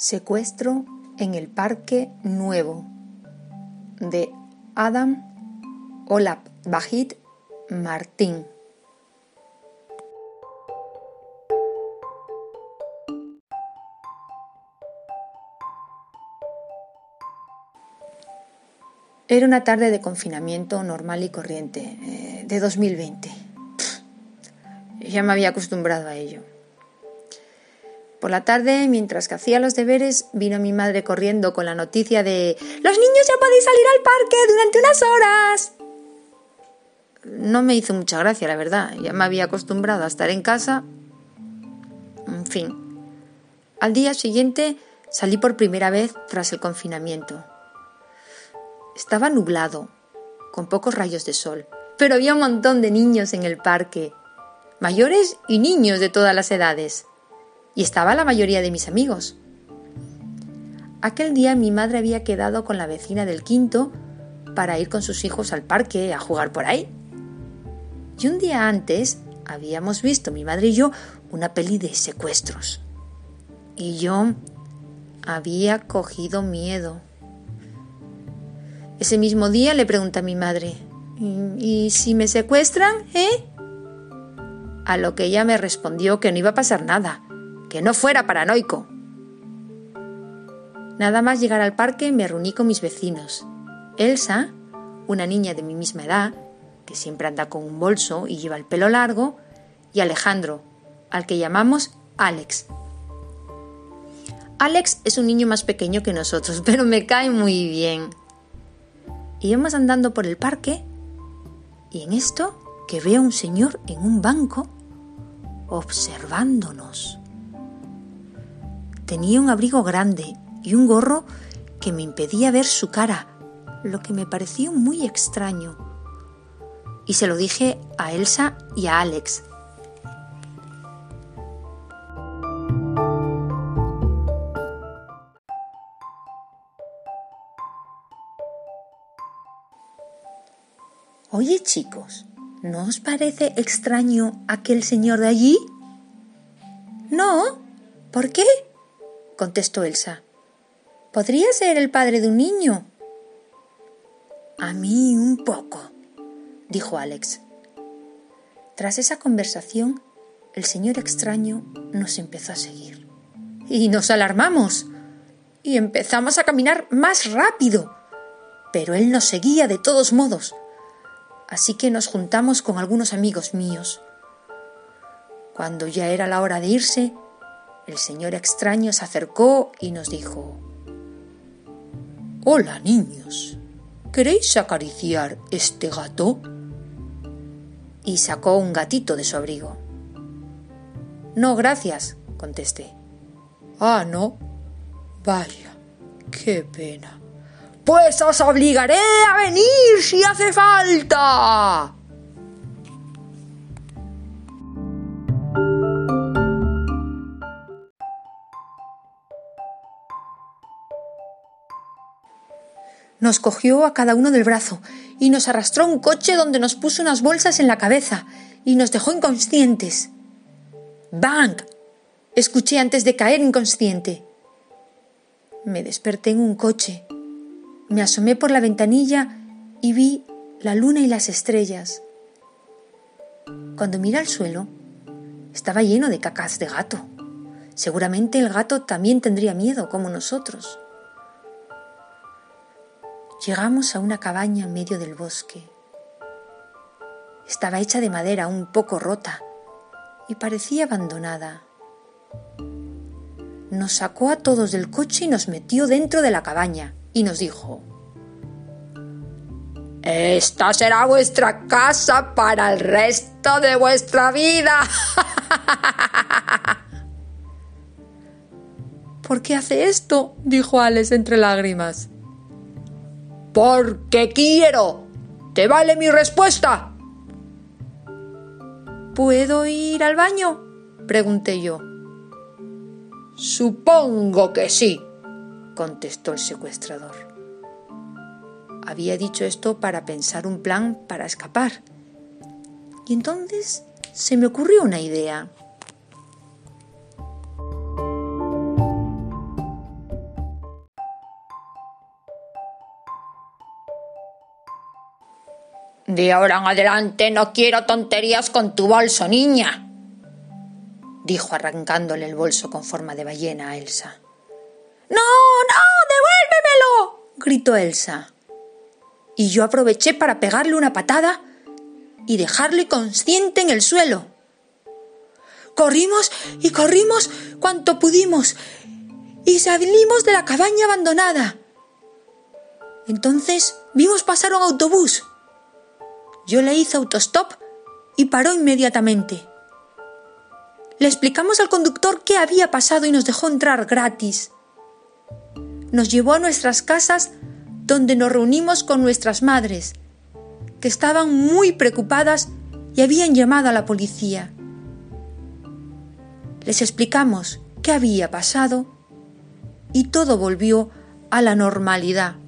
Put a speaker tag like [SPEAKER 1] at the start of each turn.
[SPEAKER 1] Secuestro en el Parque Nuevo de Adam Olap Bajit Martín. Era una tarde de confinamiento normal y corriente, eh, de 2020. Ya me había acostumbrado a ello. Por la tarde, mientras que hacía los deberes, vino mi madre corriendo con la noticia de Los niños ya podéis salir al parque durante unas horas. No me hizo mucha gracia, la verdad. Ya me había acostumbrado a estar en casa. En fin. Al día siguiente salí por primera vez tras el confinamiento. Estaba nublado, con pocos rayos de sol, pero había un montón de niños en el parque, mayores y niños de todas las edades y estaba la mayoría de mis amigos. Aquel día mi madre había quedado con la vecina del quinto para ir con sus hijos al parque a jugar por ahí. Y un día antes habíamos visto mi madre y yo una peli de secuestros. Y yo había cogido miedo. Ese mismo día le pregunté a mi madre, ¿y, si me secuestran, eh? A lo que ella me respondió que no iba a pasar nada, que no fuera paranoico. Nada más llegar al parque me reuní con mis vecinos. Elsa, una niña de mi misma edad, que siempre anda con un bolso y lleva el pelo largo, y Alejandro, al que llamamos Alex. Alex es un niño más pequeño que nosotros, pero me cae muy bien. Íbamos andando por el parque y en esto que veo a un señor en un banco observándonos. Tenía un abrigo grande y un gorro que me impedía ver su cara, lo que me pareció muy extraño. Y se lo dije a Elsa y a Alex. Oye chicos, ¿no os parece extraño aquel señor de allí? No. ¿Por qué? Contestó Elsa. Podría ser el padre de un niño. A mí un poco, dijo Alex. Tras esa conversación, el señor extraño nos empezó a seguir. Y nos alarmamos. Y empezamos a caminar más rápido. Pero él nos seguía de todos modos. Así que nos juntamos con algunos amigos míos. Cuando ya era la hora de irse, el señor extraño se acercó y nos dijo Hola niños, ¿queréis acariciar este gato? Y sacó un gatito de su abrigo. No, gracias, contesté. Ah, no. Vaya, qué pena. Pues os obligaré a venir si hace falta. Nos cogió a cada uno del brazo y nos arrastró a un coche donde nos puso unas bolsas en la cabeza y nos dejó inconscientes. ¡Bang! Escuché antes de caer inconsciente. Me desperté en un coche. Me asomé por la ventanilla y vi la luna y las estrellas. Cuando miré al suelo, estaba lleno de cacas de gato. Seguramente el gato también tendría miedo, como nosotros. Llegamos a una cabaña en medio del bosque. Estaba hecha de madera un poco rota y parecía abandonada. Nos sacó a todos del coche y nos metió dentro de la cabaña y nos dijo, Esta será vuestra casa para el resto de vuestra vida. ¿Por qué hace esto? dijo Alex entre lágrimas. Porque quiero. ¿Te vale mi respuesta? ¿Puedo ir al baño? pregunté yo. Supongo que sí, contestó el secuestrador. Había dicho esto para pensar un plan para escapar. Y entonces se me ocurrió una idea. De ahora en adelante no quiero tonterías con tu bolso, niña, dijo arrancándole el bolso con forma de ballena a Elsa. No, no, devuélvemelo, gritó Elsa. Y yo aproveché para pegarle una patada y dejarlo inconsciente en el suelo. Corrimos y corrimos cuanto pudimos y salimos de la cabaña abandonada. Entonces vimos pasar un autobús. Yo le hice autostop y paró inmediatamente. Le explicamos al conductor qué había pasado y nos dejó entrar gratis. Nos llevó a nuestras casas donde nos reunimos con nuestras madres, que estaban muy preocupadas y habían llamado a la policía. Les explicamos qué había pasado y todo volvió a la normalidad.